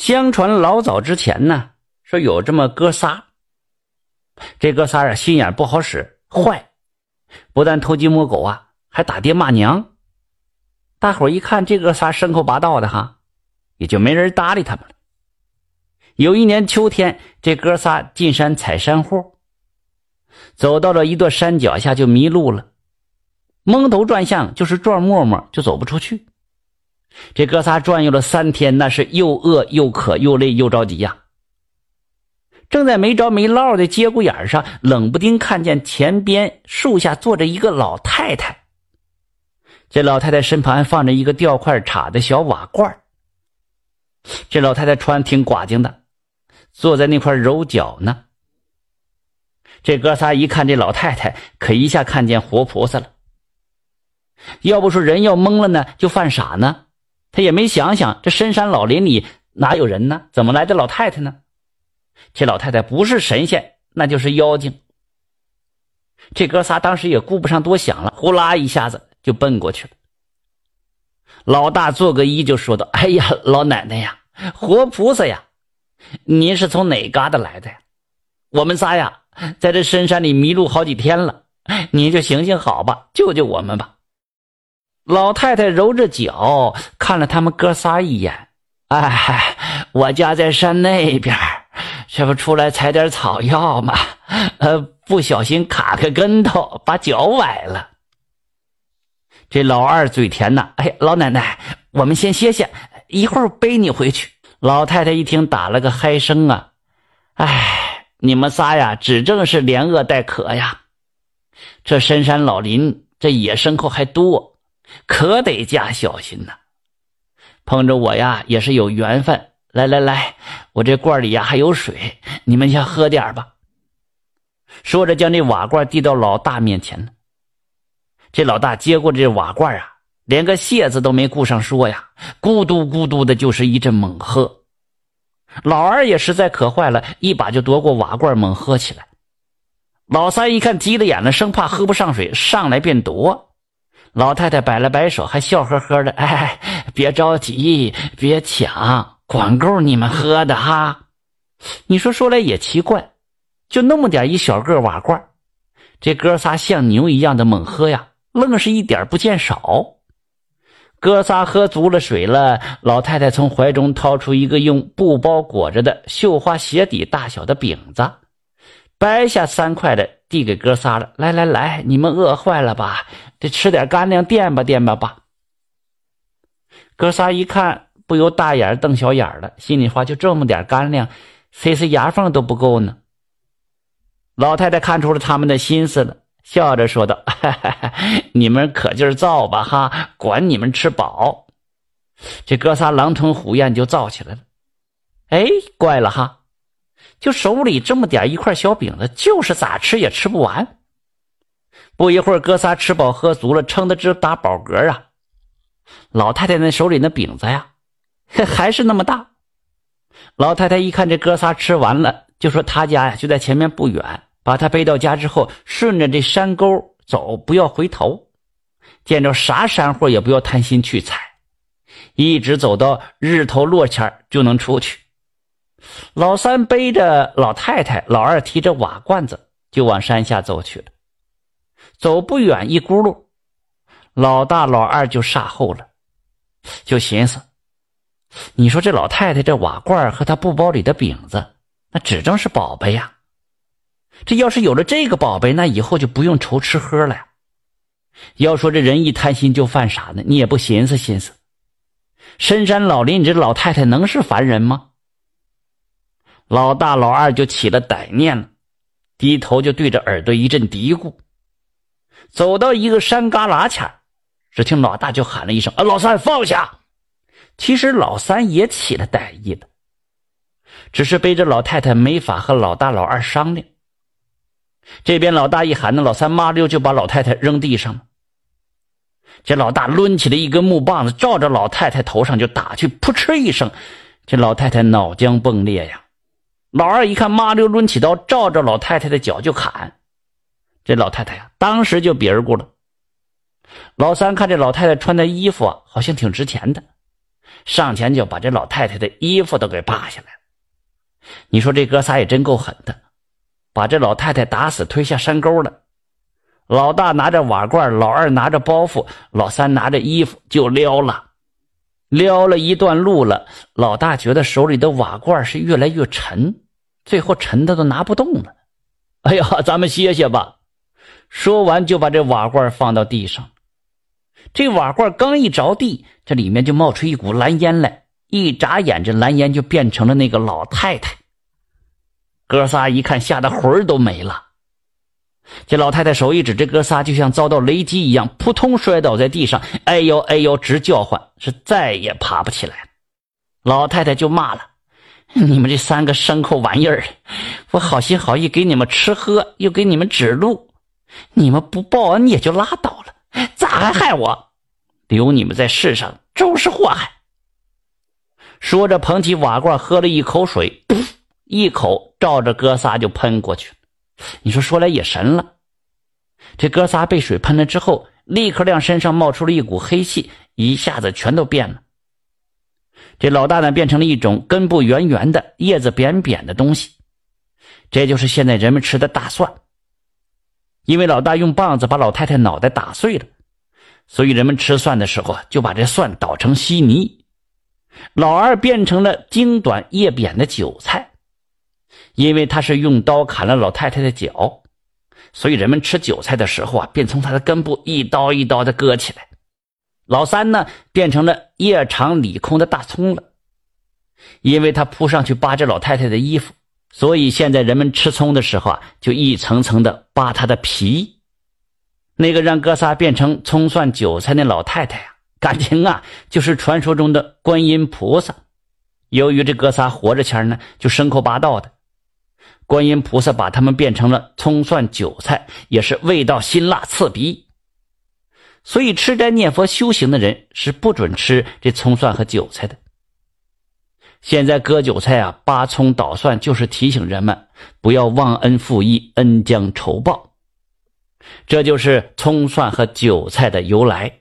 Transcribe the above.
相传老早之前呢，说有这么哥仨。这哥仨啊，心眼不好使，坏，不但偷鸡摸狗啊，还打爹骂娘。大伙一看这哥仨牲口拔道的哈，也就没人搭理他们了。有一年秋天，这哥仨进山采山货，走到了一座山脚下就迷路了，蒙头转向，就是转磨磨就走不出去。这哥仨转悠了三天，那是又饿又渴又累又着急呀。正在没着没落的节骨眼上，冷不丁看见前边树下坐着一个老太太。这老太太身旁放着一个吊块插的小瓦罐这老太太穿挺寡净的，坐在那块揉脚呢。这哥仨一看这老太太，可一下看见活菩萨了。要不说人要懵了呢，就犯傻呢。他也没想想，这深山老林里哪有人呢？怎么来的老太太呢？这老太太不是神仙，那就是妖精。这哥仨当时也顾不上多想了，呼啦一下子就奔过去了。老大做个揖就说道：“哎呀，老奶奶呀，活菩萨呀，您是从哪嘎达来的呀？我们仨呀，在这深山里迷路好几天了，您就行行好吧，救救我们吧。”老太太揉着脚看了他们哥仨一眼，哎，我家在山那边，这不出来采点草药吗？呃，不小心卡个跟头，把脚崴了。这老二嘴甜呐，哎，老奶奶，我们先歇歇，一会儿背你回去。老太太一听，打了个嗨声啊，哎，你们仨呀，指正是连饿带渴呀。这深山老林，这野牲口还多。可得加小心呐！碰着我呀，也是有缘分。来来来，我这罐里呀还有水，你们先喝点吧。说着，将这瓦罐递到老大面前了。这老大接过这瓦罐啊，连个谢字都没顾上说呀，咕嘟咕嘟的就是一阵猛喝。老二也实在渴坏了，一把就夺过瓦罐猛喝起来。老三一看急了眼了，生怕喝不上水，上来便夺。老太太摆了摆手，还笑呵呵的：“ 哎，别着急，别抢，管够你们喝的哈。”你说说来也奇怪，就那么点一小个瓦罐，这哥仨像牛一样的猛喝呀，愣是一点不见少。哥仨喝足了水了，老太太从怀中掏出一个用布包裹着的绣花鞋底大小的饼子，掰下三块的。递给哥仨了，来来来，你们饿坏了吧？得吃点干粮垫吧垫吧吧。哥仨一看，不由大眼瞪小眼了，心里话：就这么点干粮，谁是牙缝都不够呢。老太太看出了他们的心思了，笑着说道：“ 你们可劲造吧哈，管你们吃饱。”这哥仨狼吞虎咽就造起来了。哎，怪了哈。就手里这么点一块小饼子，就是咋吃也吃不完。不一会儿，哥仨吃饱喝足了，撑得直打饱嗝啊！老太太那手里那饼子呀，还是那么大。老太太一看这哥仨吃完了，就说他家呀就在前面不远，把他背到家之后，顺着这山沟走，不要回头，见着啥山货也不要贪心去采，一直走到日头落前就能出去。老三背着老太太，老二提着瓦罐子，就往山下走去了。走不远，一咕噜，老大、老二就煞后了，就寻思：你说这老太太这瓦罐和她布包里的饼子，那指正是宝贝呀。这要是有了这个宝贝，那以后就不用愁吃喝了。要说这人一贪心就犯傻呢，你也不寻思寻思。深山老林，你这老太太能是凡人吗？老大、老二就起了歹念了，低头就对着耳朵一阵嘀咕。走到一个山旮旯前，只听老大就喊了一声：“啊，老三放下！”其实老三也起了歹意了，只是背着老太太没法和老大、老二商量。这边老大一喊，那老三麻溜就把老太太扔地上了。这老大抡起了一根木棒子，照着老太太头上就打去，扑哧一声，这老太太脑浆迸裂呀！老二一看，麻溜抡起刀，照着老太太的脚就砍。这老太太呀，当时就别儿过了。老三看这老太太穿的衣服啊，好像挺值钱的，上前就把这老太太的衣服都给扒下来了。你说这哥仨也真够狠的，把这老太太打死推下山沟了。老大拿着瓦罐，老二拿着包袱，老三拿着衣服就撩了。撩了一段路了，老大觉得手里的瓦罐是越来越沉，最后沉的都拿不动了。哎呀，咱们歇歇吧。说完就把这瓦罐放到地上。这瓦罐刚一着地，这里面就冒出一股蓝烟来。一眨眼，这蓝烟就变成了那个老太太。哥仨一看，吓得魂儿都没了。这老太太手一指，这哥仨就像遭到雷击一样，扑通摔倒在地上，哎呦哎呦直叫唤，是再也爬不起来了。老太太就骂了：“你们这三个牲口玩意儿，我好心好意给你们吃喝，又给你们指路，你们不报恩也就拉倒了，咋还害我？留你们在世上终是祸害。”说着，捧起瓦罐喝了一口水，一口照着哥仨就喷过去。你说说来也神了，这哥仨被水喷了之后，立刻亮身上冒出了一股黑气，一下子全都变了。这老大呢，变成了一种根部圆圆的、叶子扁扁的东西，这就是现在人们吃的大蒜。因为老大用棒子把老太太脑袋打碎了，所以人们吃蒜的时候就把这蒜捣成稀泥。老二变成了茎短叶扁的韭菜，因为他是用刀砍了老太太的脚，所以人们吃韭菜的时候啊，便从它的根部一刀一刀的割起来。老三呢，变成了叶长里空的大葱了，因为他扑上去扒这老太太的衣服，所以现在人们吃葱的时候啊，就一层层的扒它的皮。那个让哥仨变成葱蒜韭菜那老太太呀。感情啊，就是传说中的观音菩萨。由于这哥仨活着前呢，就牲口八道的，观音菩萨把他们变成了葱蒜韭菜，也是味道辛辣刺鼻。所以吃斋念佛修行的人是不准吃这葱蒜和韭菜的。现在割韭菜啊，扒葱捣蒜，就是提醒人们不要忘恩负义，恩将仇报。这就是葱蒜和韭菜的由来。